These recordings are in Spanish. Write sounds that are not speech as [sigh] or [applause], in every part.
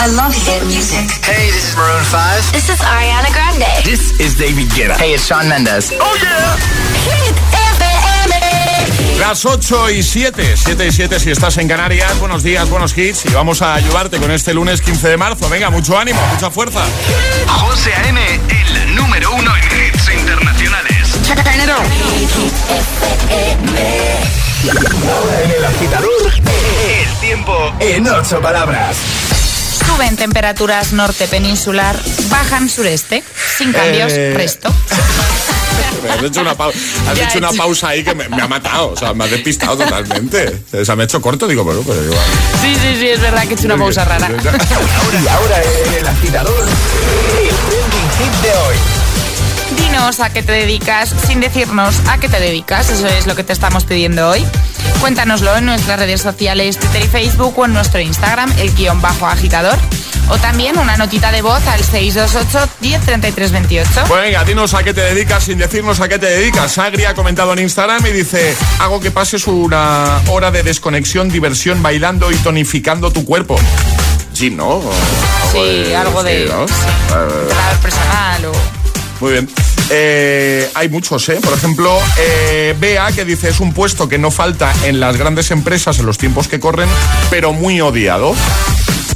I love hit music. Hey, this is Maroon 5. This is Ariana Grande. This is David Guetta. Hey, it's Sean Mendes. Oh yeah. Hit FM. Las 8 y 7, 7 y 7 si estás en Canarias. Buenos días, buenos hits. Y vamos a ayudarte con este lunes 15 de marzo. Venga, mucho ánimo, mucha fuerza. José A.M., el número uno en hits internacionales. Ahora en el agitador, El tiempo en ocho palabras. Suben temperaturas norte peninsular, bajan sureste. Sin cambios, Eh. resto. Has hecho una, has hecho pausa ahí que me, me ha matado. O sea, me ha despistado totalmente. O sea, me ha hecho corto, digo, bueno, pero igual. Sí, sí, sí, es verdad que he hecho una pausa rara. Y [laughs] ahora en el agitador, el trending hit de hoy. Dinos a qué te dedicas sin decirnos a qué te dedicas. Eso es lo que te estamos pidiendo hoy. Cuéntanoslo en nuestras redes sociales, Twitter y Facebook o en nuestro Instagram, el guion bajo agitador. O también una notita de voz al 628 103328. Pues venga, dinos a qué te dedicas sin decirnos a qué te dedicas. Agri ha comentado en Instagram y dice, hago que pases una hora de desconexión, diversión, bailando y tonificando tu cuerpo. Gym, ¿no? O Sí, algo de- sí, ¿no? sí. Eh, personal o... Muy bien. Eh, hay muchos, ¿eh? Por ejemplo, eh, Bea, que dice, es un puesto que no falta en las grandes empresas en los tiempos que corren, pero muy odiado.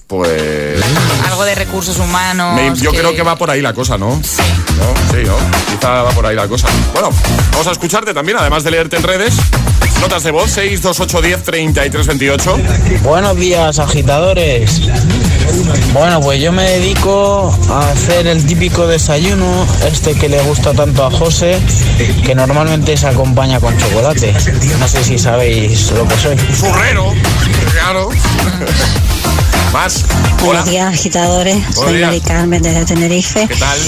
Pues... Algo de recursos humanos. me- yo creo que va por ahí la cosa, ¿no? Sí. ¿No? Sí, ¿no? Quizá va por ahí la cosa. Bueno, vamos a escucharte también, además de leerte en redes. Notas de voz, 62810 3328. Buenos días, agitadores. Bueno, pues yo me dedico a hacer el típico desayuno, este que le gusta tanto a José, que normalmente se acompaña con chocolate. No sé si sabéis lo que soy. Zurrero, claro. [laughs] Más. Hola. Buenos días, agitadores. Soy días. Mari Carmen desde Tenerife. ¿Qué tal?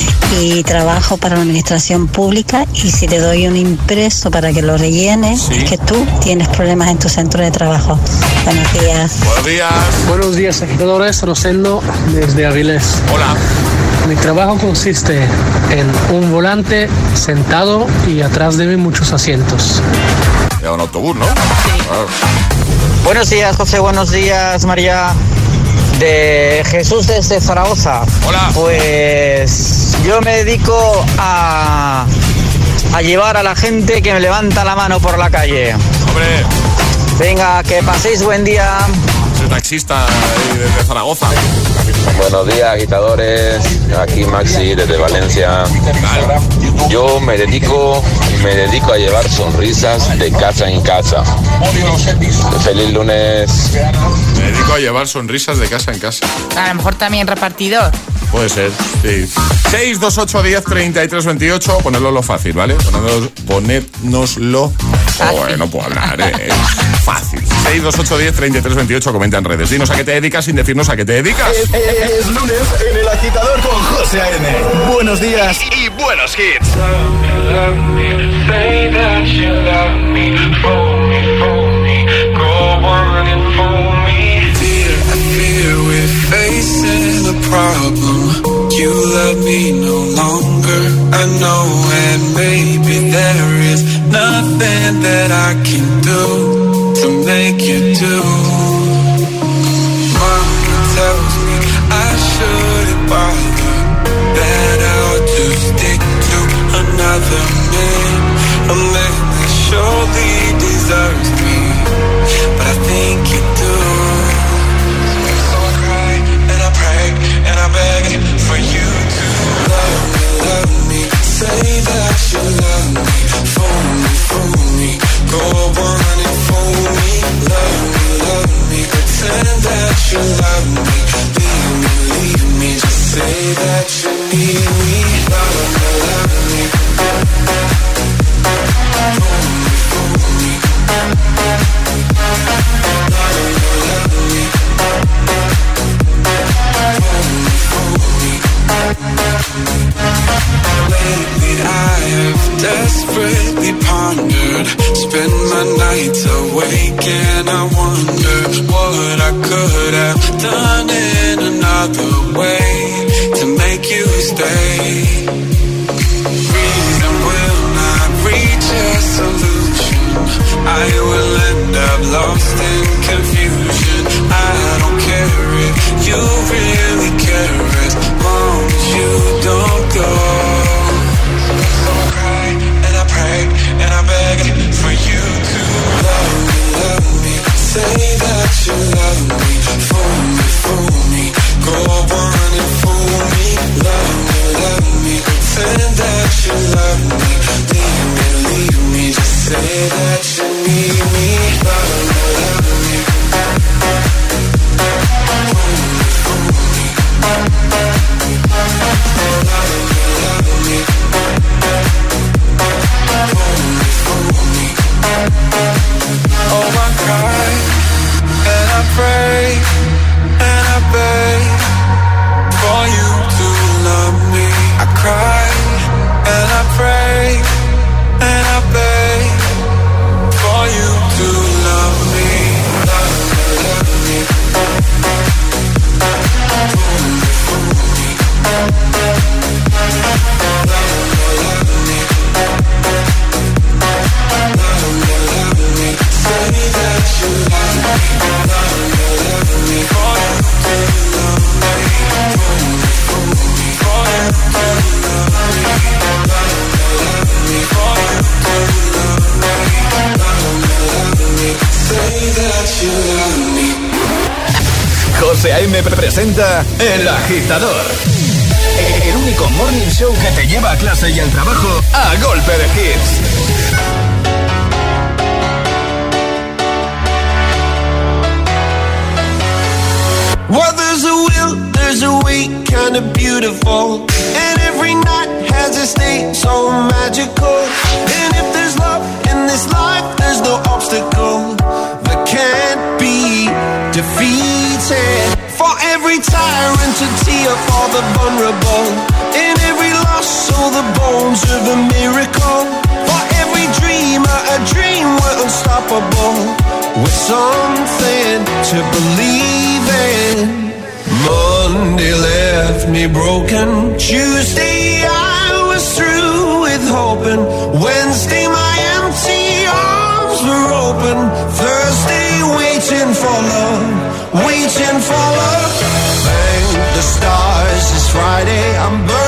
Y trabajo para la administración pública. Y si te doy un impreso para que lo rellenes, Sí. es que tú tienes problemas en tu centro de trabajo. Buenos días. Buenos días. Buenos días, agitadores. Rosendo desde Avilés. Hola. Mi trabajo consiste en un volante sentado y atrás de mí muchos asientos. Ya un autobús, ¿no? Claro. Buenos días, José. Buenos días, María. De Jesús desde Zaragoza. Hola. Pues yo me dedico a, a llevar a la gente que me levanta la mano por la calle. Hombre, Venga, que paséis buen día. soy taxista desde Zaragoza. Buenos días, agitadores. Aquí Maxi desde Valencia. Yo me dedico, me dedico a llevar sonrisas de casa en casa. Feliz lunes. Me dedico a llevar sonrisas de casa en casa. A lo mejor también repartidor. Puede ser, sí. 62810 3328, ponedlo lo fácil, ¿vale? Ponednos, ponednoslo. Oh, no puedo hablar, ¿eh? Fácil. 62810 3328, comenta en redes. Dinos a qué te dedicas sin decirnos a qué te dedicas. Es, es- es lunes en el agitador con José A.M. Buenos días. y buenos hits. I fear we're facing a problem. You love me no longer. I know, and maybe there is nothing that I can do to make you do. You searching for love. Thank the stars, it's Friday, I'm burning.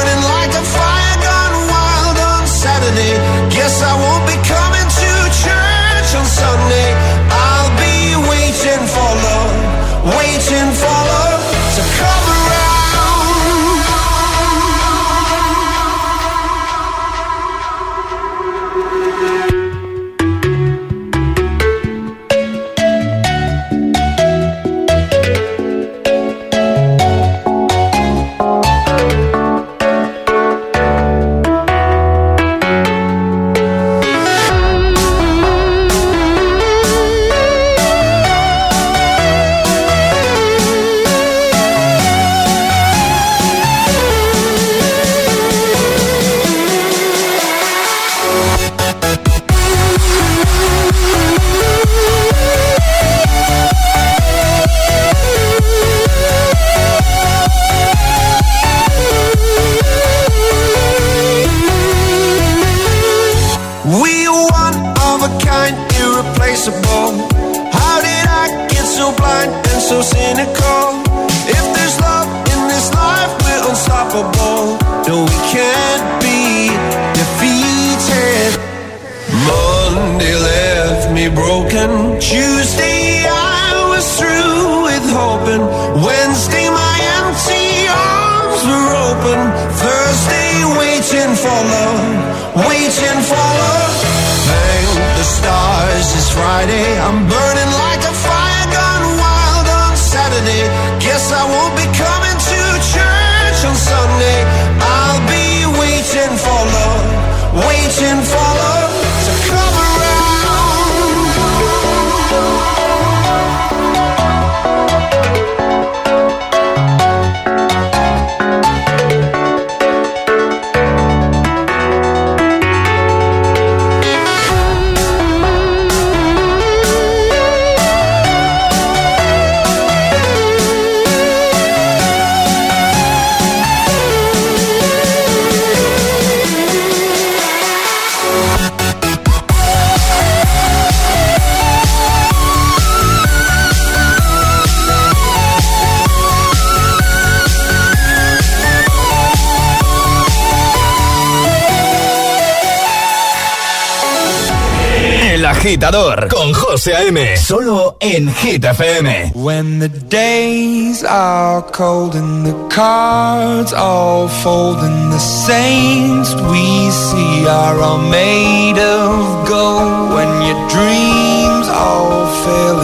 agitador con José A.M. Solo en Hit FM. When the days are cold and the cards all fold and the saints we see are all made of gold. When your dreams all fail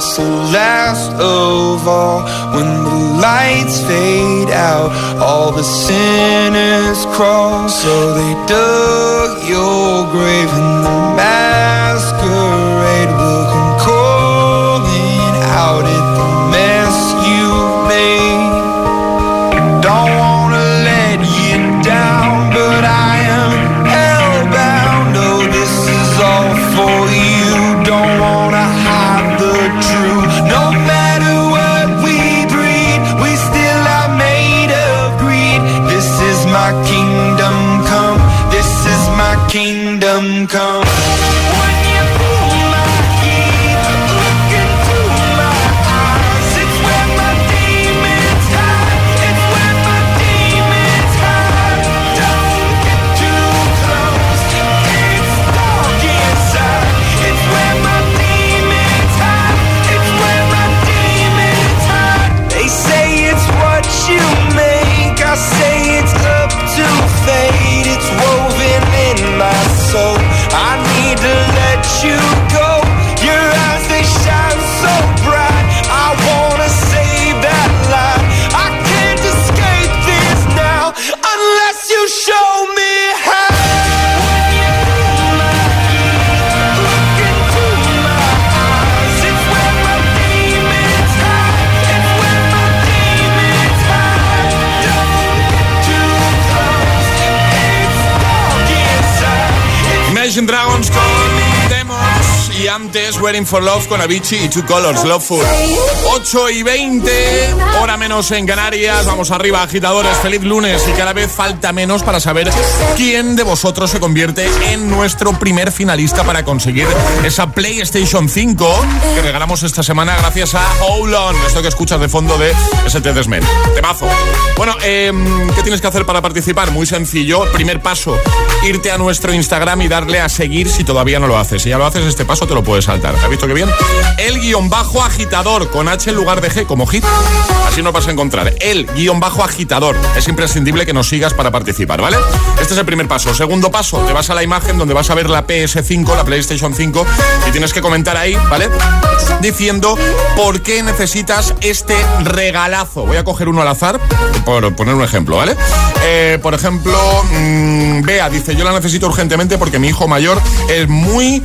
it's the last of all. When the lights fade out, all the sinners crawl. So they dug your grave Waiting for Love con Avicii y Two Colors, Loveful. 8 y 20, hora menos en Canarias. Vamos arriba, agitadores. Feliz lunes y cada vez falta menos para saber quién de vosotros se convierte en nuestro primer finalista para conseguir esa PlayStation 5 que regalamos esta semana gracias a Hold On. Esto que escuchas de fondo de ST Desmen. Temazo. Bueno, eh, ¿qué tienes que hacer para participar? Muy sencillo. Primer paso, irte a nuestro Instagram y darle a seguir si todavía no lo haces. Si ya lo haces, este paso te lo puedes saltar. ¿Has visto qué bien? El guion bajo agitador con H en lugar de G como hit. Así nos vas a encontrar. El guion bajo agitador. Es imprescindible que nos sigas para participar, ¿vale? Este es el primer paso. Segundo paso, te vas a la imagen donde vas a ver la PS5, la PlayStation 5, y tienes que comentar ahí, ¿vale? Diciendo por qué necesitas este regalazo. Voy a coger uno al azar, por poner un ejemplo, ¿vale? Eh, por ejemplo, mmm, Bea dice, yo la necesito urgentemente porque mi hijo mayor es muy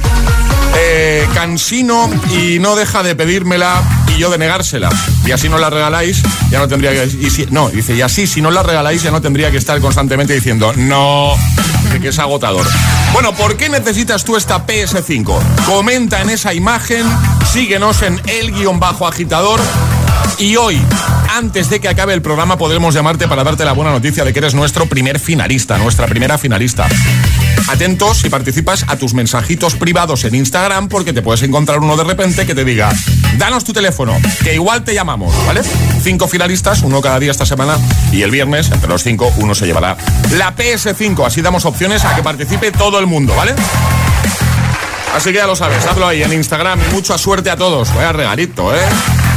eh, cansino y no deja de pedírmela y yo de negársela. Y así no la regaláis, ya no tendría que... Y si, no, dice, y así si no la regaláis ya no tendría que estar constantemente diciendo, no, que, es agotador. Bueno, ¿por qué necesitas tú esta PS5? Comenta en esa imagen, síguenos en el guion bajo agitador y hoy, antes de que acabe el programa, podremos llamarte para darte la buena noticia de que eres nuestro primer finalista, nuestra primera finalista. Atentos si participas a tus mensajitos privados en Instagram porque te puedes encontrar uno de repente que te diga, danos tu teléfono, que igual te llamamos, ¿vale? Cinco finalistas, uno cada día esta semana y el viernes, entre los cinco, uno se llevará la PS5. Así damos opciones a que participe todo el mundo, ¿vale? Así que ya lo sabes, hazlo ahí en Instagram y mucha suerte a todos. Vaya regalito, ¿eh?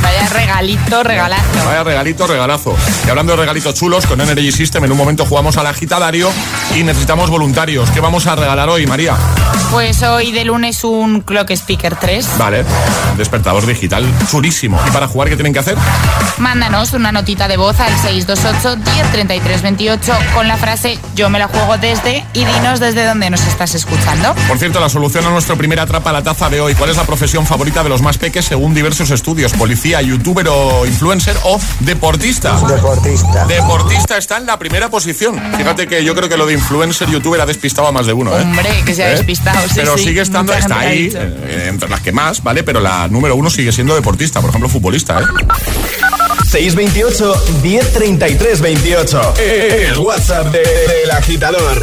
Vaya regalito, regalazo. Vaya regalito, regalazo. Y hablando de regalitos chulos, con Energy System en un momento jugamos al agitadario y necesitamos voluntarios. ¿Qué vamos a regalar hoy, María? Pues hoy de lunes un Clock Speaker 3. Vale, despertador digital chulísimo. ¿Y para jugar qué tienen que hacer? Mándanos una notita de voz al 628-103328 con la frase Yo me la juego desde y dinos desde dónde nos estás escuchando. Por cierto, la solución a nuestro primer atrapa la taza de hoy. ¿Cuál es la profesión favorita de los más peques según diversos estudios? ¿Policía, youtuber o influencer o deportista? Deportista. Deportista está en la primera posición. Fíjate que yo creo que lo de influencer, youtuber ha despistado a más de uno, ¿eh? Hombre, que se ha ¿Eh? despistado, sí, Pero sí. sigue estando, está ahí, eh, entre las que más, ¿vale? Pero la número uno sigue siendo deportista, por ejemplo, futbolista, ¿eh? 628 1033 28. El WhatsApp de- del agitador.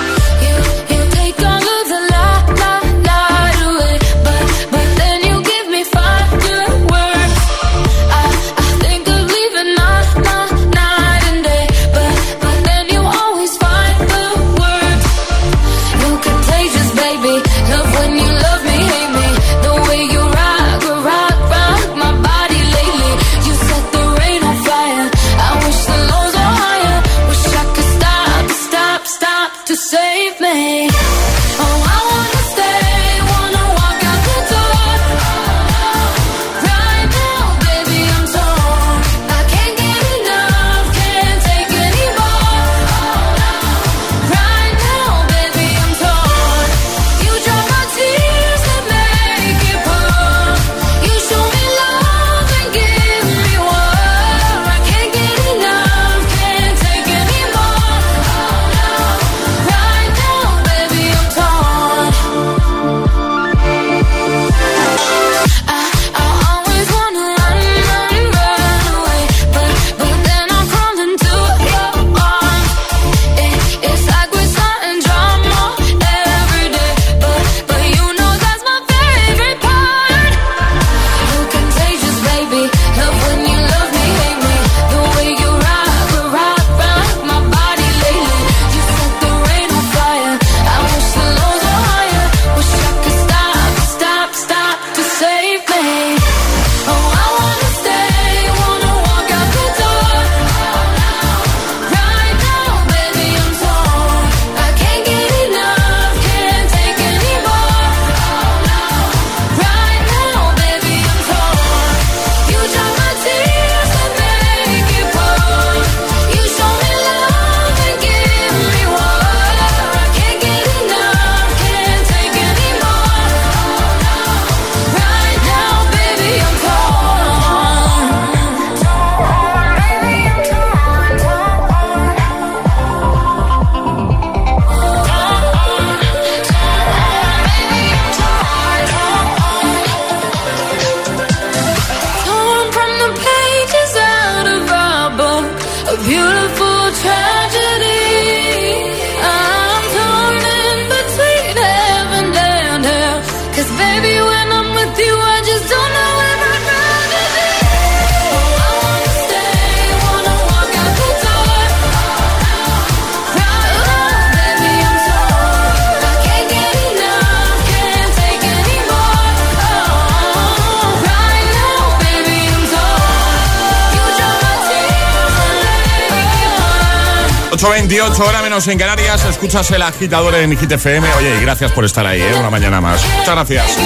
8.28, hora menos en Canarias. Escuchas el agitador en Hit FM. Oye, y gracias por estar ahí, ¿eh? una mañana más. Muchas gracias.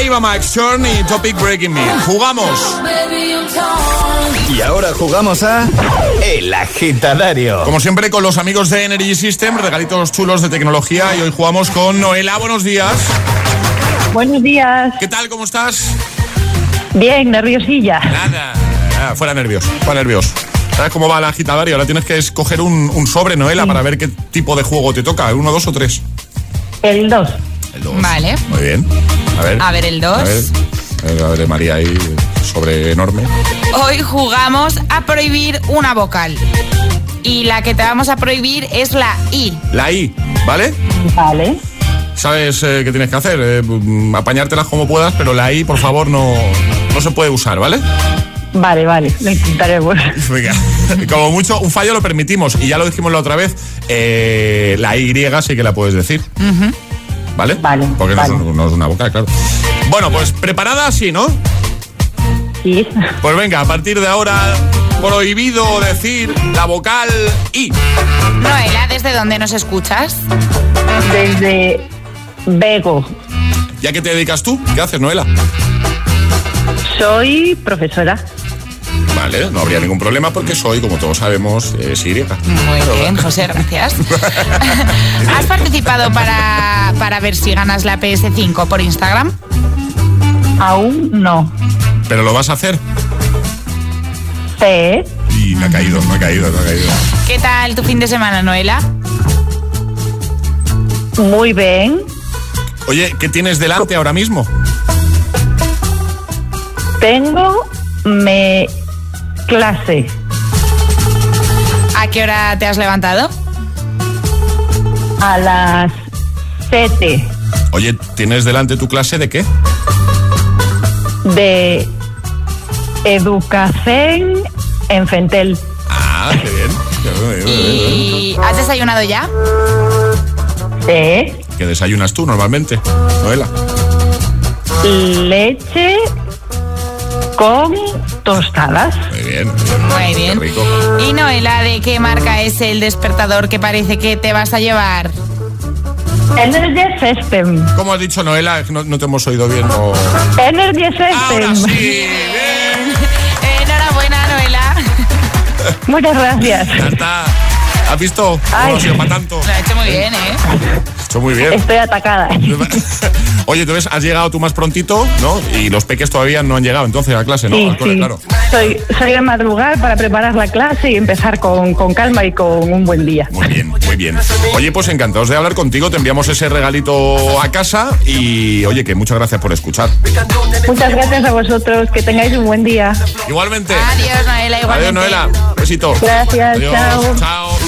Eva Max Chorn y Topic Breaking Me. Jugamos. Y ahora jugamos a El Agitadario. Como siempre, con los amigos de Energy System, regalitos chulos de tecnología. Y hoy jugamos con Noela. Buenos días. Buenos días. ¿Qué tal? ¿Cómo estás? Bien, nerviosilla. Nada. Ah, fuera nervios, fuera nervios. ¿Sabes cómo va el agitadario? Ahora tienes que escoger un, un sobre, Noela, para ver qué tipo de juego te toca. ¿Uno, dos o tres? El 2. El dos. Vale. Muy bien. A ver. A ver, el dos. A ver, a ver, a ver, María ahí, sobre enorme. Hoy jugamos a prohibir una vocal. Y la que te vamos a prohibir es la I. La I, ¿vale? Vale. ¿Sabes eh, qué tienes que hacer? Eh, mm, apañártelas como puedas, pero la I, por favor, no, no se puede usar, ¿vale? Vale, vale, lo intentaremos. [laughs] Venga, como mucho, un fallo lo permitimos. Y ya lo dijimos la otra vez, eh, la Y sí que la puedes decir, ¿vale? Vale. Porque no es no una boca, claro. Bueno, pues preparada sí, ¿no? Sí. Pues venga, a partir de ahora, prohibido decir la vocal I. Noela, ¿desde dónde nos escuchas? Desde Bego. ¿Ya que te dedicas tú? ¿Qué haces, Noela? Soy profesora. Vale, no habría ningún problema porque soy, como todos sabemos, es Y. Muy bien, José, gracias. [laughs] ¿Has participado para, para ver si ganas la PS5 por Instagram? Aún no. ¿Pero lo vas a hacer? Sí. Y me ha caído, me ha caído, me ha caído. ¿Qué tal tu fin de semana, Noela? Muy bien. Oye, ¿qué tienes delante ahora mismo? Tengo mi clase ¿A qué hora te has levantado? a las 7 Oye, ¿tienes delante tu clase de qué? de educación en Fentel. Ah, qué bien. ¿Y has desayunado ya? Sí. ¿Qué desayunas tú normalmente, Noela? Leche con tostadas. Muy bien, muy bien. Qué rico. ¿Y Noela, de qué marca es el despertador que parece que te vas a llevar? Energy System. ¿Cómo has dicho, Noela? No, no te hemos oído bien. no. Energy System. Ahora sí, bien. [laughs] Enhorabuena, Noela. Muchas gracias. Ya está. ¿Has visto? Ay. No ha sido para tanto. Lo ha hecho muy bien, ¿eh? Ha hecho muy bien. Estoy atacada. [laughs] Oye, entonces has llegado tú más prontito, ¿no? Y los peques todavía no han llegado entonces a clase, ¿no? Sí, Al cole, sí. claro. Soy, soy de madrugar para preparar la clase y empezar con, con calma y con un buen día. Muy bien, muy bien. Oye, pues encantados de hablar contigo. Te enviamos ese regalito a casa y, oye, que muchas gracias por escuchar. Muchas gracias a vosotros. Que tengáis un buen día. Igualmente. Adiós, Noela, igualmente. Adiós, Noela. Besito. Gracias, Adiós. chao. Chao.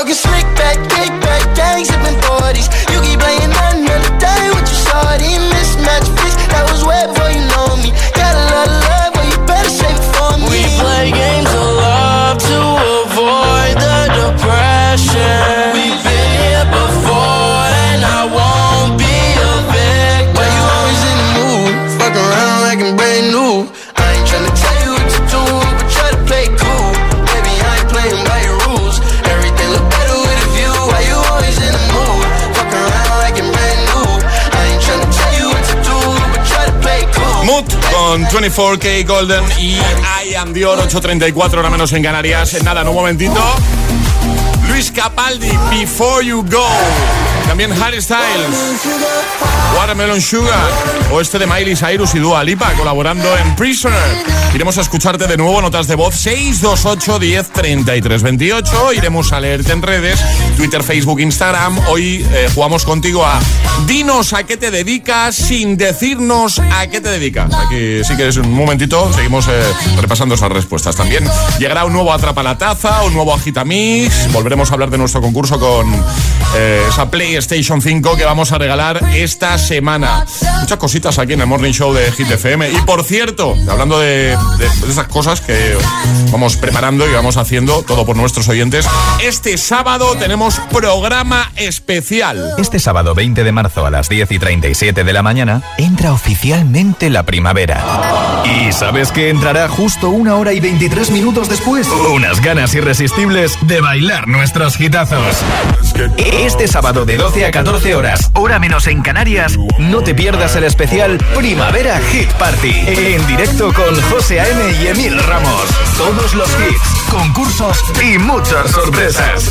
저기서 24K Golden y I Am Dior 834 hora menos en Canarias. En nada, en un momentito. Luis Capaldi, Before You Go. También Harry Styles, Watermelon Sugar o este de Miley Cyrus y Dua Lipa colaborando en Prisoner. Iremos a escucharte de nuevo, notas de voz 628 10 33 28. Iremos a leerte en redes, Twitter, Facebook, Instagram. Hoy eh, jugamos contigo a Dinos a qué te dedicas sin decirnos a qué te dedicas. Aquí sí que es un momentito, seguimos eh, repasando esas respuestas también. Llegará un nuevo Atrapa la Taza, un nuevo Agitamix. Volveremos a hablar de nuestro concurso con eh, esa PlayStation 5 que vamos a regalar esta semana. Muchas cositas aquí en el Morning Show de Hit FM. Y por cierto, hablando de, de- de esas cosas que vamos preparando y vamos haciendo, todo por nuestros oyentes, este sábado tenemos programa especial. Este sábado 20 de marzo a las 10 y 37 de la mañana entra oficialmente la primavera. ¿Y sabes que entrará justo una hora y 23 minutos después? Unas ganas irresistibles de bailar nuestros hitazos. Este sábado de 12 a 14 horas, hora menos en Canarias, no te pierdas el especial Primavera Hit Party. En directo con José A.M. y Emil Ramos. Todos los hits, concursos y muchas sorpresas.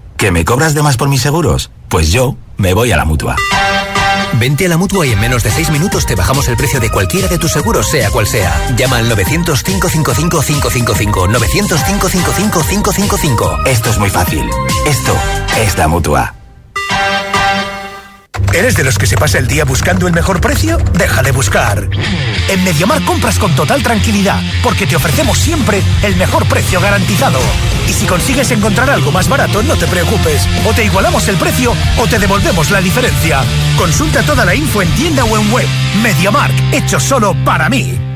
¿Que me cobras de más por mis seguros? Pues yo me voy a la mutua. Vente a la mutua y en menos de 6 minutos te bajamos el precio de cualquiera de tus seguros, sea cual sea. Llama al 900-555-555. 900-555-555. Esto es muy fácil. Esto es la mutua. ¿Eres de los que se pasa el día buscando el mejor precio? Deja de buscar. En Mediamar compras con total tranquilidad, porque te ofrecemos siempre el mejor precio garantizado. Y si consigues encontrar algo más barato, no te preocupes. O te igualamos el precio o te devolvemos la diferencia. Consulta toda la info en tienda o en web. Mediamark, hecho solo para mí.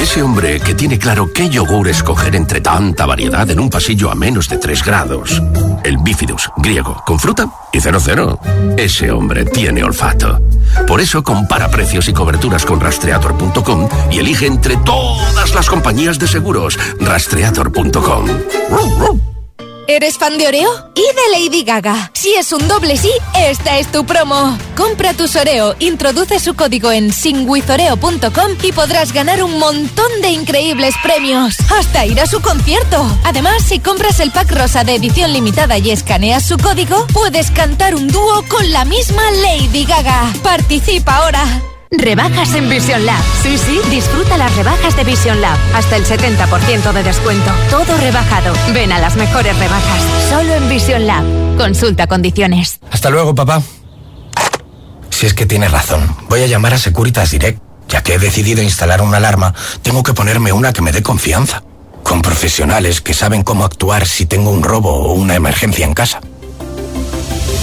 Ese hombre que tiene claro qué yogur escoger entre tanta variedad en un pasillo a menos de 3 grados. El bifidus, griego, con fruta y 00. Ese hombre tiene olfato. Por eso compara precios y coberturas con rastreator.com y elige entre todas las compañías de seguros. Rastreator.com. ¿Eres fan de Oreo? Y de Lady Gaga. Si es un doble sí, esta es tu promo. Compra tus Oreo, introduce su código en singwithoreo.com y podrás ganar un montón de increíbles premios. Hasta ir a su concierto. Además, si compras el pack rosa de edición limitada y escaneas su código, puedes cantar un dúo con la misma Lady Gaga. Participa ahora. Rebajas en Vision Lab. Sí, sí, disfruta las rebajas de Vision Lab. Hasta el 70% de descuento. Todo rebajado. Ven a las mejores rebajas. Solo en Vision Lab. Consulta condiciones. Hasta luego, papá. Si es que tienes razón, voy a llamar a Securitas Direct. Ya que he decidido instalar una alarma, tengo que ponerme una que me dé confianza. Con profesionales que saben cómo actuar si tengo un robo o una emergencia en casa.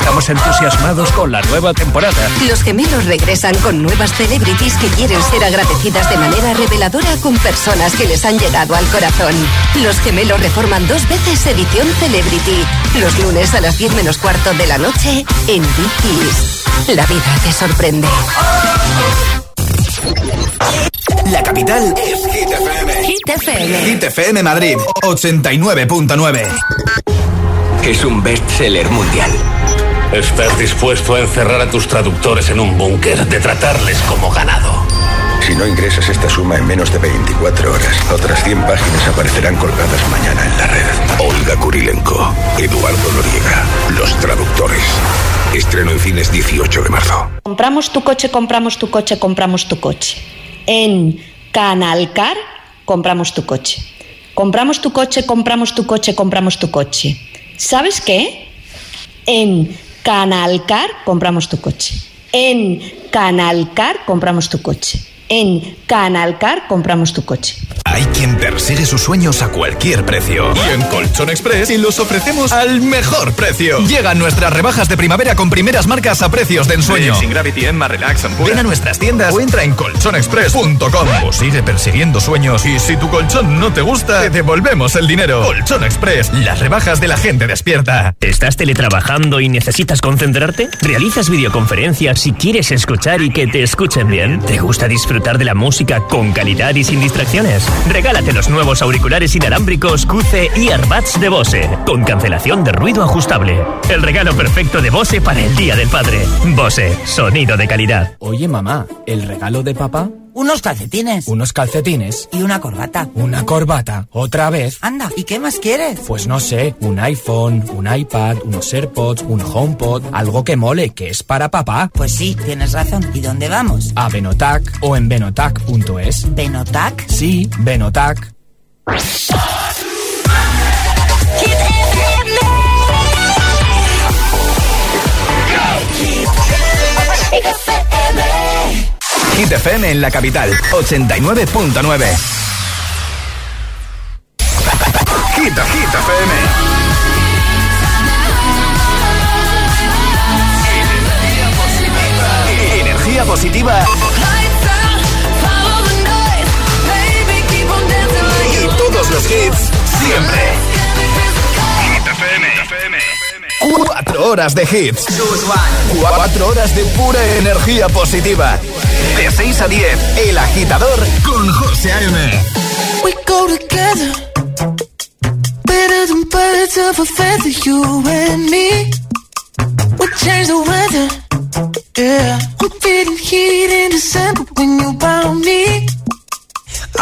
Estamos entusiasmados con la nueva temporada. Los gemelos regresan con nuevas celebrities que quieren ser agradecidas de manera reveladora con personas que les han llegado al corazón. Los gemelos reforman dos veces edición Celebrity. Los lunes a las 10 menos cuarto de la noche en Dickies. La vida te sorprende. La capital es Hit FM. Hit FM. Hit FM Madrid 89.9. Es un bestseller mundial. ¿Estás dispuesto a encerrar a tus traductores en un búnker, de tratarles como ganado? Si no ingresas esta suma en menos de 24 horas, otras 100 páginas aparecerán colgadas mañana en la red. Olga Kurilenko, Eduardo Noriega, Los Traductores. Estreno en cines 18 de marzo. Compramos tu coche, compramos tu coche, compramos tu coche. En Canalcar compramos tu coche. Compramos tu coche, compramos tu coche, compramos tu coche. ¿Sabes qué? En Canalcar compramos tu coche. En Canalcar compramos tu coche. En Canalcar compramos tu coche. Hay quien persigue sus sueños a cualquier precio. Y en Colchón Express y los ofrecemos al mejor precio. Llegan nuestras rebajas de primavera con primeras marcas a precios de ensueño. Sin Gravity, Emma, Relax, Ampura. Ven a nuestras tiendas o entra en colchonexpress.com o sigue persiguiendo sueños y si tu colchón no te gusta, te devolvemos el dinero. Colchón Express, las rebajas de la gente despierta. ¿Estás teletrabajando y necesitas concentrarte? ¿Realizas videoconferencias y quieres escuchar y que te escuchen bien? ¿Te gusta disfrutar de la música con calidad y sin distracciones? Regálate los nuevos auriculares inalámbricos QC Earbuds de Bose, con cancelación de ruido ajustable. El regalo perfecto de Bose para el Día del Padre. Bose, sonido de calidad. Oye mamá, ¿el regalo de papá? Unos calcetines. Unos calcetines. Y una corbata. Una corbata. ¿Otra vez? Anda, ¿y qué más quieres? Pues no sé, un iPhone, un iPad, unos AirPods, un HomePod, algo que mole, que es para papá. Pues sí, tienes razón. ¿Y dónde vamos? A Benotac o en benotac.es. ¿Benotac? Sí, Benotac. Hit FM en la capital, 89.9. Hit, Hit FM. Energía positiva. Y todos los hits, siempre. Cuatro horas de hits. Cuatro horas de pura energía positiva. De 6 a 10, El Agitador con José A.M. We go together Better than birds of a feather You and me We change the weather Yeah I'm feeling heat in December When you found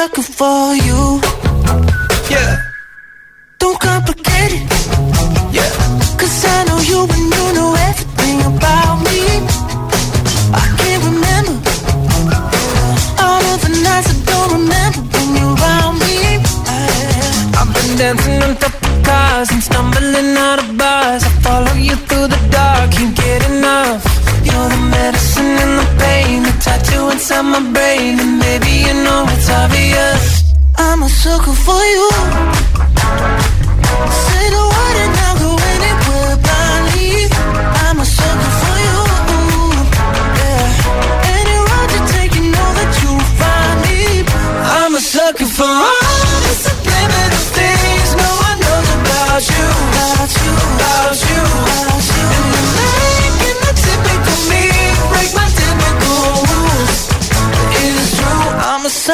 sucker for you. Yeah. Don't complicate it. Yeah. Cause I know you and you know everything about me. I can't remember all of the nights I don't remember when you're around me. I've been dancing on top of cars and stumbling out of bars. I follow you through the dark, can't get enough. You're the medicine and the pain, the tattoo inside my brain, and maybe you know it's obvious. I'm a sucker for you. Say the word and I'll go anywhere blindly. I'm a sucker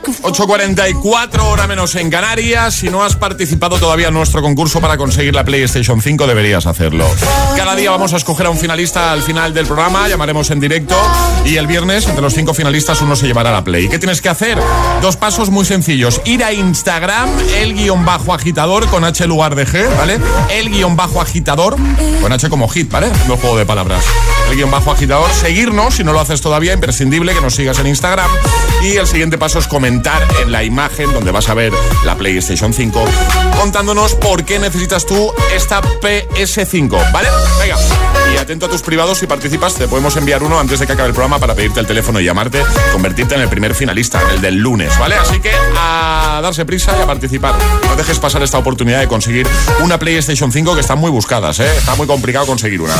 8.44 hora menos en Canarias. Si no has participado todavía en nuestro concurso para conseguir la PlayStation 5, deberías hacerlo. Cada día vamos a escoger a un finalista al final del programa, llamaremos en directo y el viernes entre los cinco finalistas uno se llevará la Play. ¿Qué tienes que hacer? Dos pasos muy sencillos. Ir a Instagram, el guion bajo agitador con H lugar de G, ¿vale? El guion bajo agitador con H como hit, ¿vale? No juego de palabras. El guion bajo agitador. Seguirnos, si no lo haces todavía, imprescindible que nos sigas en Instagram. Y el siguiente paso es comentar en la imagen donde vas a ver la PlayStation 5, contándonos por qué necesitas tú esta PS5, ¿vale? Venga. Y atento a tus privados, si participas, te podemos enviar uno antes de que acabe el programa para pedirte el teléfono y llamarte, convertirte en el primer finalista, el del lunes, ¿vale? Así que a darse prisa y a participar. No dejes pasar esta oportunidad de conseguir una PlayStation 5 que están muy buscadas, ¿eh? Está muy complicado conseguir una.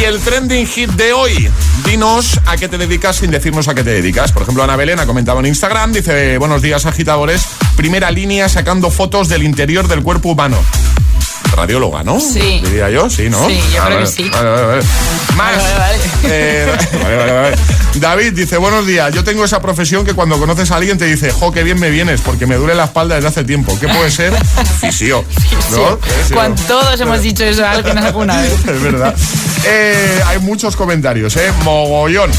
Y el trending hit de hoy, dinos a qué te dedicas sin decirnos a qué te dedicas. Por ejemplo, Ana Belén ha comentado en Instagram, dice, buenos días agitadores, primera línea sacando fotos del interior del cuerpo humano. Radióloga, ¿no? Sí. Diría yo, sí, ¿no? Sí, yo Ah, creo que sí. vale, vale, vale. Más. Vale, vale, eh, vale, vale, vale. David dice, buenos días, yo tengo esa profesión que cuando conoces a alguien te dice, jo, qué bien me vienes, porque me duele la espalda desde hace tiempo. ¿Qué puede ser? [laughs] Fisio. ¿No? Fisio. Cuando todos hemos dicho eso a alguien alguna vez. [laughs] es verdad. Eh, hay muchos comentarios, ¿eh? Mogollón.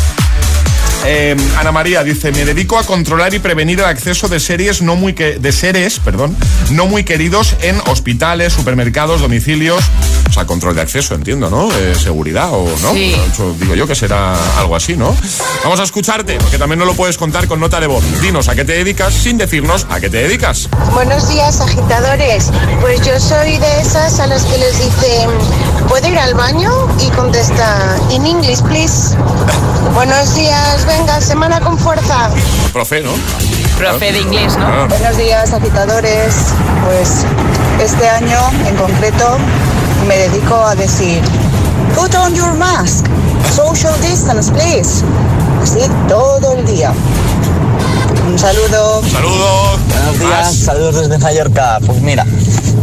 Eh, Ana María dice, me dedico a controlar y prevenir el acceso de series no muy de seres, perdón, no muy queridos en hospitales, supermercados, domicilios. O sea, control de acceso, entiendo, ¿no? Eh, seguridad o no. Sí. Digo yo que será algo así, ¿no? Vamos a escucharte, porque también no lo puedes contar con nota de voz. Dinos a qué te dedicas sin decirnos a qué te dedicas. Buenos días, agitadores. Pues yo soy de esas a las que les dicen, ¿puedo ir al baño? Y contesta, in English, please. Buenos días, venga, semana con fuerza. Profe, ¿no? Profe de inglés, ¿no? Ah. Buenos días, agitadores. Pues este año en concreto me dedico a decir, put on your mask, social distance, please. Así todo el día. Un saludo. Saludos. Buenos días, saludos desde Mallorca. Pues mira,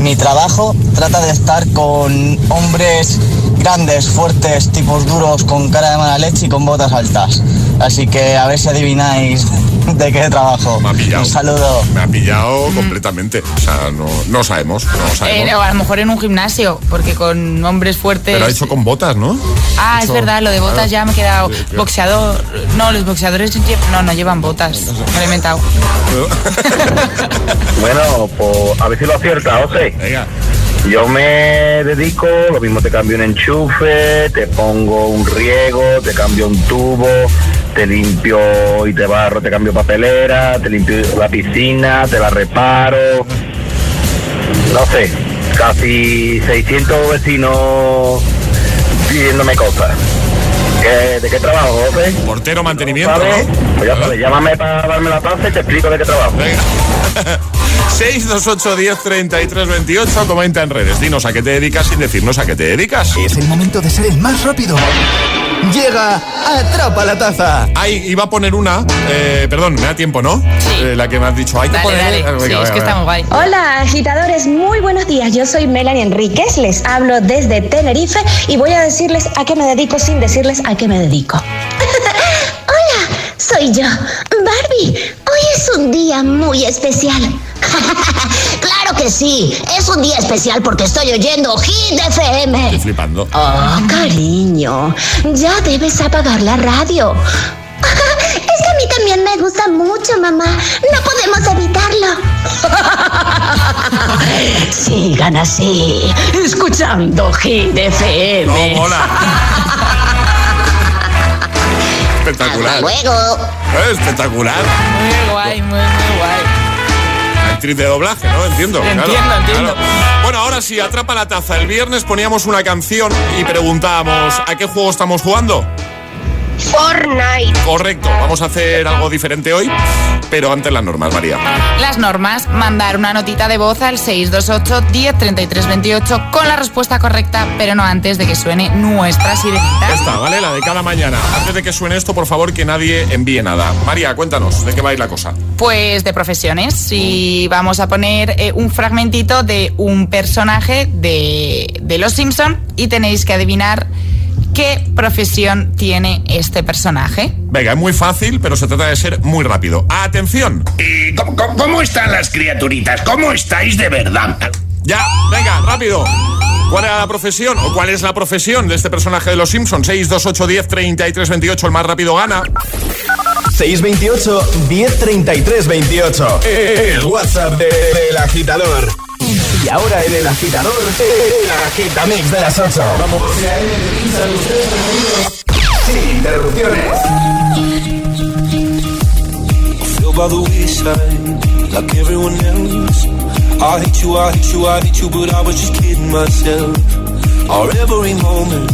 mi trabajo trata de estar con hombres grandes, fuertes, tipos duros, con cara de mala leche y con botas altas. Así que a ver si adivináis [laughs] de qué trabajo. Me ha pillado. Un saludo. Me ha pillado completamente. O sea, no, no sabemos, no sabemos. Eh, o a lo mejor en un gimnasio, porque con hombres fuertes. Pero ha hecho con botas, ¿no? Ah, es verdad, lo de botas claro. ya me he quedado. Sí, claro. Boxeador. No, los boxeadores lle- no, no llevan botas. Me lo he inventado. [laughs] Bueno, pues a ver si lo acierta, José. Yo me dedico, lo mismo te cambio un enchufe, te pongo un riego, te cambio un tubo, te limpio y te barro, te cambio papelera, te limpio la piscina, te la reparo. No sé, casi 600 vecinos pidiéndome cosas. ¿Qué- ¿De qué trabajo, José? Portero mantenimiento, ¿Sabes? ¿no? Pues ya sabes, llámame para darme la taza y te explico de qué trabajo. 628 [laughs] 10 33 28, comenta en redes. Dinos a qué te dedicas sin decirnos a qué te dedicas. Es el momento de ser el más rápido. Llega Atrapa la Taza. Ay, iba a poner una, eh, perdón, me da tiempo, ¿no? Eh, la que me has dicho. Hay que Dale, poner. dale. Venga, Sí, venga, es que muy guay. Hola agitadores, muy buenos días. Yo soy Melanie Enríquez, les hablo desde Tenerife y voy a decirles a qué me dedico sin decirles a qué me dedico. [laughs] Hola, soy yo, Barbie. Es un día muy especial. [laughs] claro que sí, es un día especial porque estoy oyendo Hit FM. Estoy flipando. Oh, cariño, ya debes apagar la radio. [laughs] Es que a mí también me gusta mucho, mamá. No podemos evitarlo. [laughs] Sigan así, escuchando Hit FM. No, mola. Espectacular. Hasta luego. Espectacular. Muy guay, muy, muy guay. Actriz de doblaje, ¿no? Entiendo. claro, Entiendo, entiendo. claro. Bueno, ahora sí, atrapa la taza. El viernes poníamos una canción y preguntábamos ¿a qué juego estamos jugando? Fortnite. Correcto, vamos a hacer algo diferente hoy, pero antes las normas, María. Las normas, mandar una notita de voz al 628 10 33 28 con la respuesta correcta, pero no antes de que suene nuestra sirenita. Esta, ¿vale? La de cada mañana. Antes de que suene esto, por favor, que nadie envíe nada. María, cuéntanos, ¿de qué va a ir la cosa? Pues de profesiones. Y vamos a poner eh, un fragmentito de un personaje de, de Los Simpson y tenéis que adivinar qué ¿Qué profesión tiene este personaje? Venga, es muy fácil, pero se trata de ser muy rápido. ¡Atención! ¿Y cómo, cómo- cómo están las criaturitas? ¿Cómo estáis de verdad? Ya, venga, rápido. ¿Cuál era la profesión o cuál es la profesión de este personaje de los Simpsons? 628 10 33 28, el más rápido gana. 628 1033 28. El WhatsApp de- del agitador. Y ahora en el agitador, el agitamix de las 8. Vamos. Sin interrupciones. by the wayside like everyone else. I hate you, I hate you, I hate you, but I was just kidding myself. Our every moment,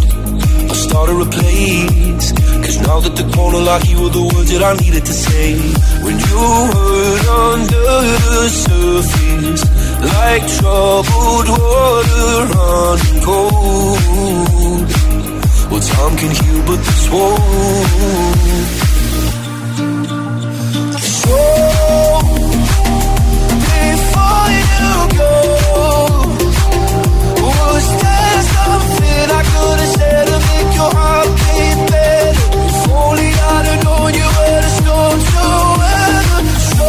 I started a place. Cause now that the corner lock, you were the words that I needed to say. When you hurt under the surface, like troubled water running cold. Well, time can heal, but this won't. So before you go, was there something I could have said to make your heart beat better? If only I'd have known you were the storm to weather. So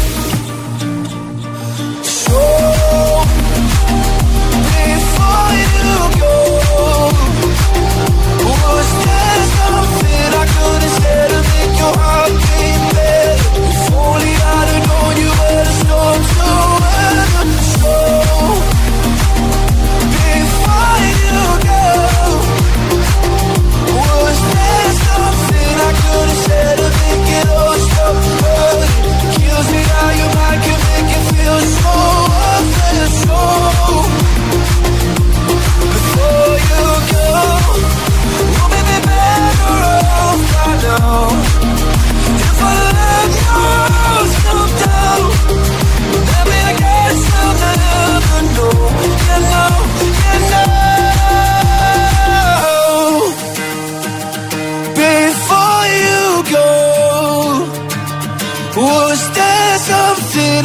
Kills me how your mind can make you feel so worthless. So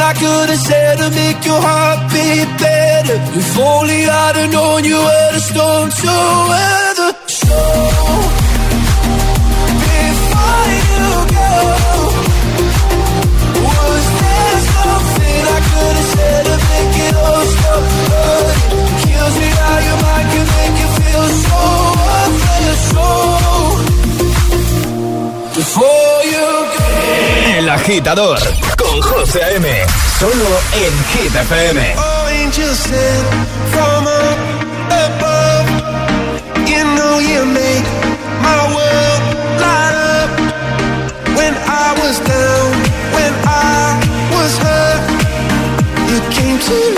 I could have said to make your heart beat better? If only I'd have known you were the storm to weather. Agitador con José A.M. Solo en Hit FM. Oh, angels sent from above. You know you make my world light up. When I was down, when I was hurt, you came to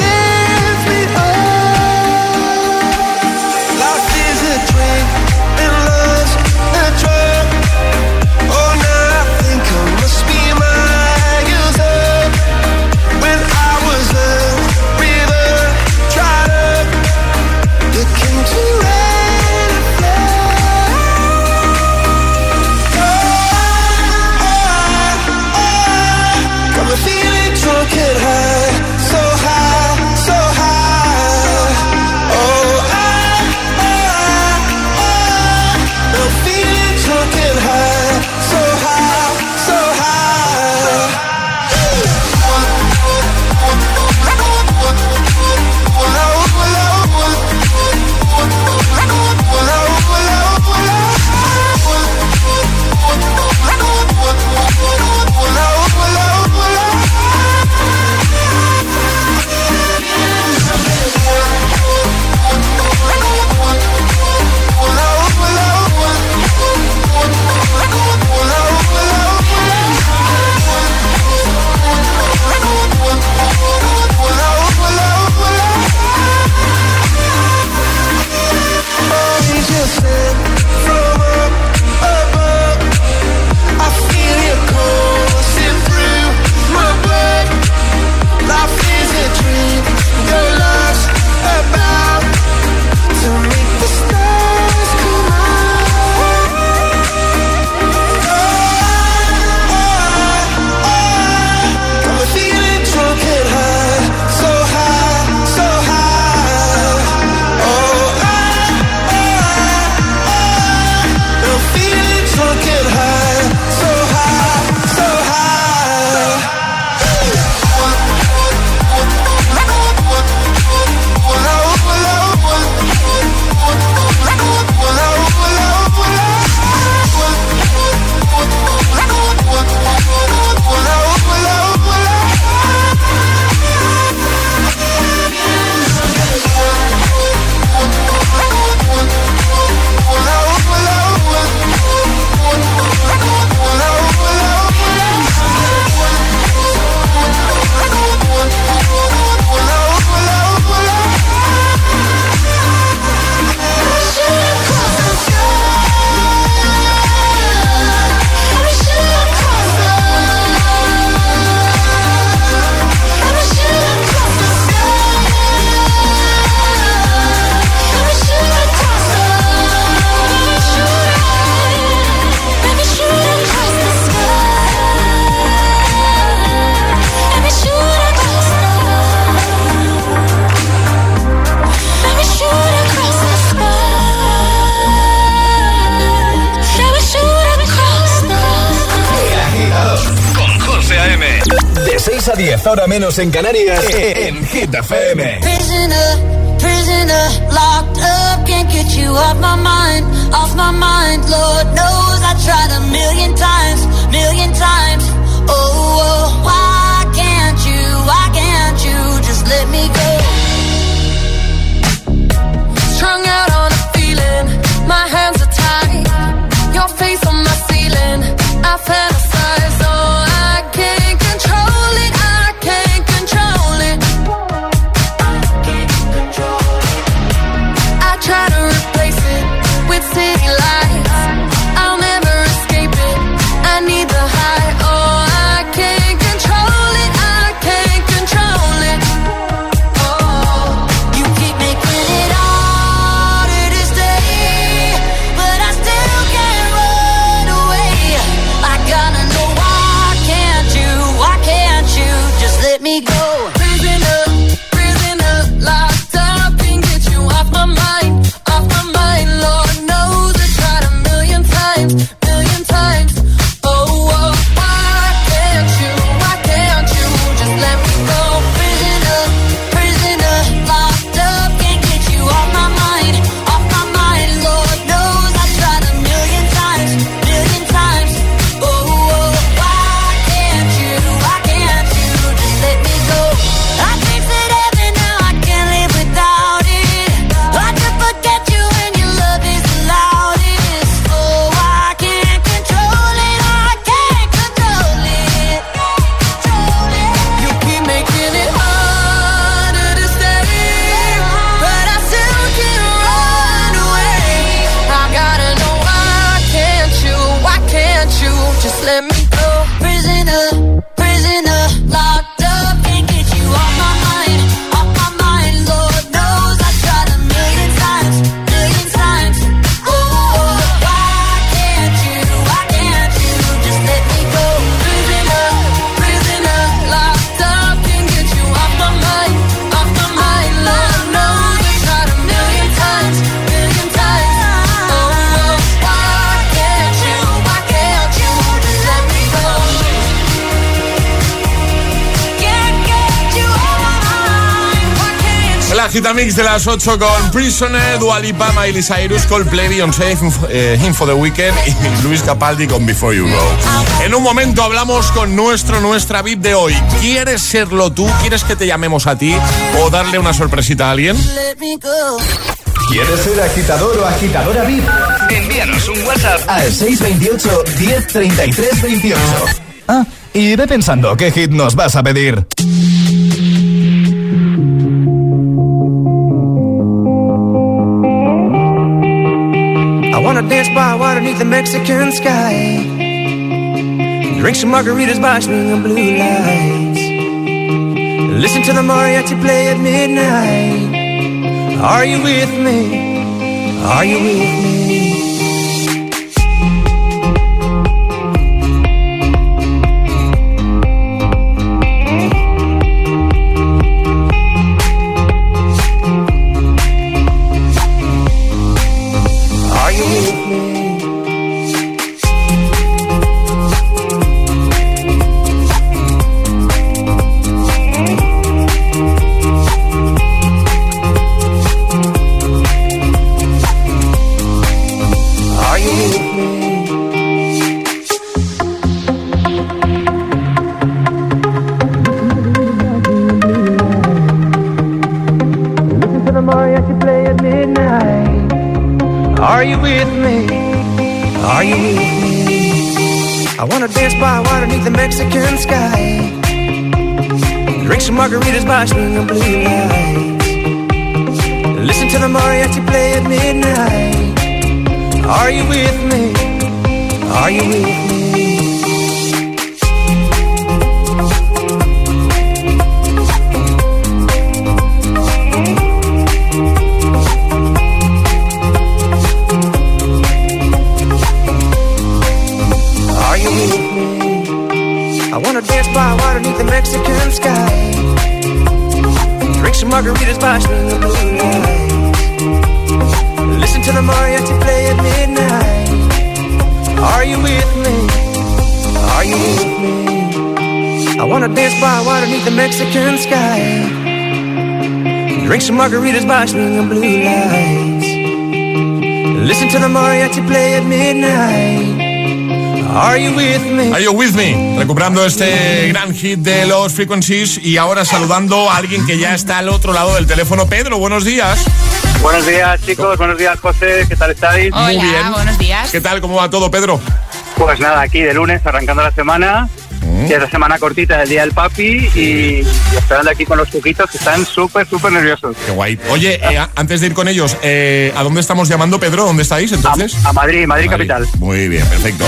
a 10, ahora menos en Canarias, en Hit FM. Prisoner, prisoner, locked up, can't get you off my mind, off my mind. Lord knows I tried a million times, million times. Oh, oh why can't you, why can't you just let me go? Strung out on a feeling, my hands are tied, your face on my ceiling. I fell la de las 8 con Prisoner, Dualipa, Miley Cyrus, Coldplay, Beyoncé, Info, eh, Info The Weekend y [laughs] Luis Capaldi con Before You Go. En un momento hablamos con nuestro, nuestra VIP de hoy. ¿Quieres serlo tú? ¿Quieres que te llamemos a ti? ¿O darle una sorpresita a alguien? ¿Quieres ser agitador o agitadora VIP? Envíanos un WhatsApp al 628 1033 28. Ah, y ve pensando qué hit nos vas a pedir. wanna dance by water neath the Mexican sky. Drink some margaritas by swing of blue lights. Listen to the mariachi play at midnight. Are you with me? Are you with me? By swinging blue lights. Listen to the mariachi play at midnight. Are you with me? Are you with me? Recuperando este gran hit de los Frequencies y ahora saludando a alguien que ya está al otro lado del teléfono. Pedro, buenos días. Buenos días, chicos. Buenos días, José. ¿Qué tal estáis? Hola, Muy bien. buenos días. ¿Qué tal? ¿Cómo va todo, Pedro? Pues nada, aquí de lunes, arrancando la semana. Que es la semana cortita del Día del Papi y, y esperando aquí con los chuquitos que están súper, súper nerviosos. Qué guay. Oye, eh, antes de ir con ellos, eh, ¿a dónde estamos llamando, Pedro? ¿Dónde estáis entonces? A Madrid, Madrid, capital. Muy bien, perfecto.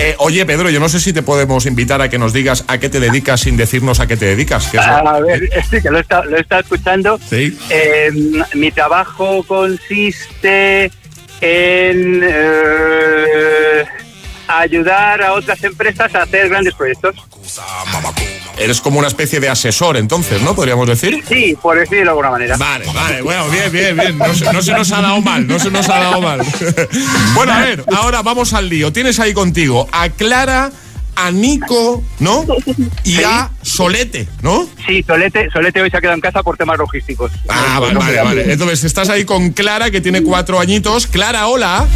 Eh, oye, Pedro, yo no sé si te podemos invitar a que nos digas a qué te dedicas sin decirnos a qué te dedicas. que A ver, [laughs] sí, que lo he estado, lo he estado escuchando. Sí. Eh, mi trabajo consiste en ayudar a otras empresas a hacer grandes proyectos. Eres como una especie de asesor, entonces, ¿no? Podríamos decir. Sí, por decirlo de alguna manera. Vale, vale, bueno, bien, bien, bien. No se, no se nos ha dado mal, no se nos ha dado mal. [laughs] bueno, a ver, ahora vamos al lío. Tienes ahí contigo a Clara, a Nico, ¿no? Y a Solete, ¿no? Sí, Solete, Solete hoy se ha quedado en casa por temas logísticos. Ah, vale, vale, vale. Entonces estás ahí con Clara, que tiene cuatro añitos. Clara, hola.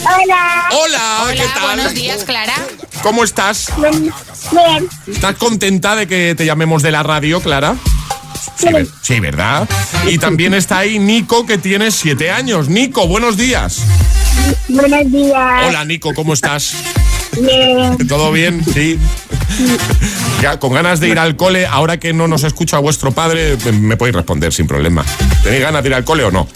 Hola. Hola, ¿qué tal? Buenos días, Clara. ¿Cómo estás? Bien. ¿Estás contenta de que te llamemos de la radio, Clara? Sí, ver- sí, ¿verdad? Y también está ahí Nico, que tiene siete años. Nico, buenos días. Buenos días. Hola, Nico, ¿cómo estás? Bien. ¿Todo bien? Sí. Ya, con ganas de ir al cole, ahora que no nos escucha vuestro padre, me podéis responder sin problema. ¿Tenéis ganas de ir al cole o no?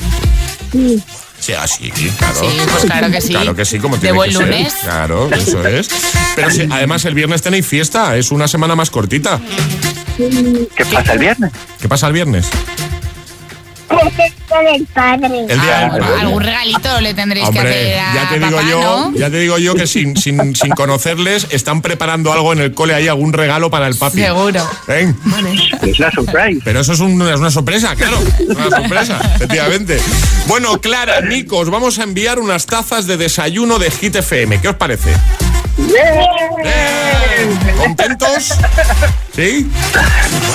Sí. Sí, así, claro. Sí, pues claro que sí. Claro que sí, como De tiene buen que ser. lunes. Claro, eso es. Pero sí, además el viernes tenéis fiesta, es una semana más cortita. ¿Qué pasa el viernes? ¿Qué pasa el viernes? Perfecto del padre. El día del padre. Algún regalito le tendréis que hacer a ya te digo papá, yo, ¿no? ya te digo yo que sin, sin, [laughs] sin conocerles están preparando algo en el cole ahí, algún regalo para el papi. Seguro. ¿Eh? Es la surprise. Pero eso es, un- es una sorpresa, claro. Una sorpresa, [laughs] efectivamente. Bueno, Clara, Nico, os vamos a enviar unas tazas de desayuno de Hit FM. ¿Qué os parece? ¿Contentos? ¿Sí?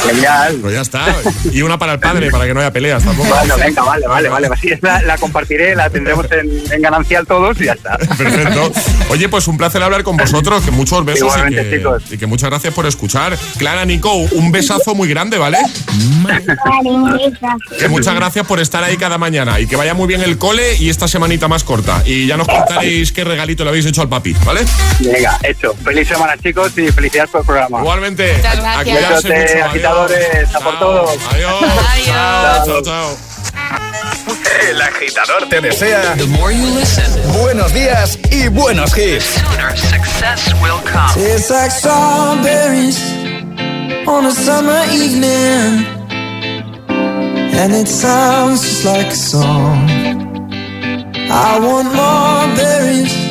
Genial. Pues ya está. Y una para el padre, para que no haya peleas tampoco. Bueno, venga, vale, vale, vale. Así es, la, la compartiré, la tendremos en, en ganancial todos y ya está. Perfecto. Oye, pues un placer hablar con vosotros, que muchos besos y que, chicos. y que muchas gracias por escuchar. Clara, Nico, un besazo muy grande, ¿vale? Que muchas gracias por estar ahí cada mañana y que vaya muy bien el cole y esta semanita más corta. Y ya nos contaréis qué regalito le habéis hecho al papi, ¿vale? Venga, hecho. Feliz semana, chicos, y felicidades por el programa. Igualmente. Muchas gracias. Besote, agitadores, a por Chao. todo. Adiós. Adiós. Chao, chao. El agitador te desea buenos días y buenos hits. Tastes like strawberries on a summer evening, and it sounds just like a song. I want more berries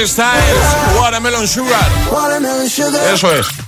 Harry Styles, Watermelon Sugar. Eso es.